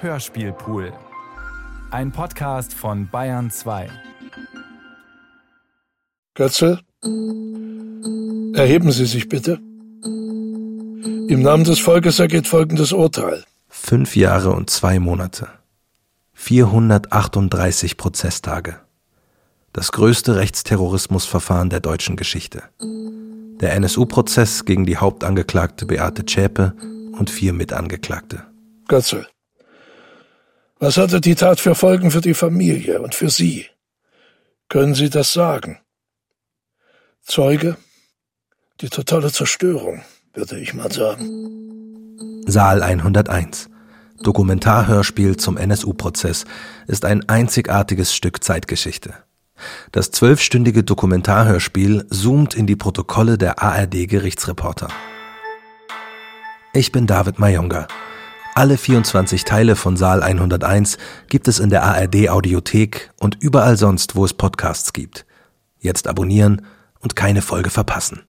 Hörspielpool. Ein Podcast von Bayern 2. Götzel, erheben Sie sich bitte. Im Namen des Volkes ergeht folgendes Urteil. Fünf Jahre und zwei Monate. 438 Prozesstage. Das größte Rechtsterrorismusverfahren der deutschen Geschichte. Der NSU-Prozess gegen die Hauptangeklagte Beate Zschäpe und vier Mitangeklagte. Götzel, was hatte die Tat für Folgen für die Familie und für Sie? Können Sie das sagen? Zeuge? Die totale Zerstörung, würde ich mal sagen. Saal 101. Dokumentarhörspiel zum NSU-Prozess ist ein einzigartiges Stück Zeitgeschichte. Das zwölfstündige Dokumentarhörspiel zoomt in die Protokolle der ARD-Gerichtsreporter. Ich bin David Mayonga. Alle 24 Teile von Saal 101 gibt es in der ARD Audiothek und überall sonst, wo es Podcasts gibt. Jetzt abonnieren und keine Folge verpassen.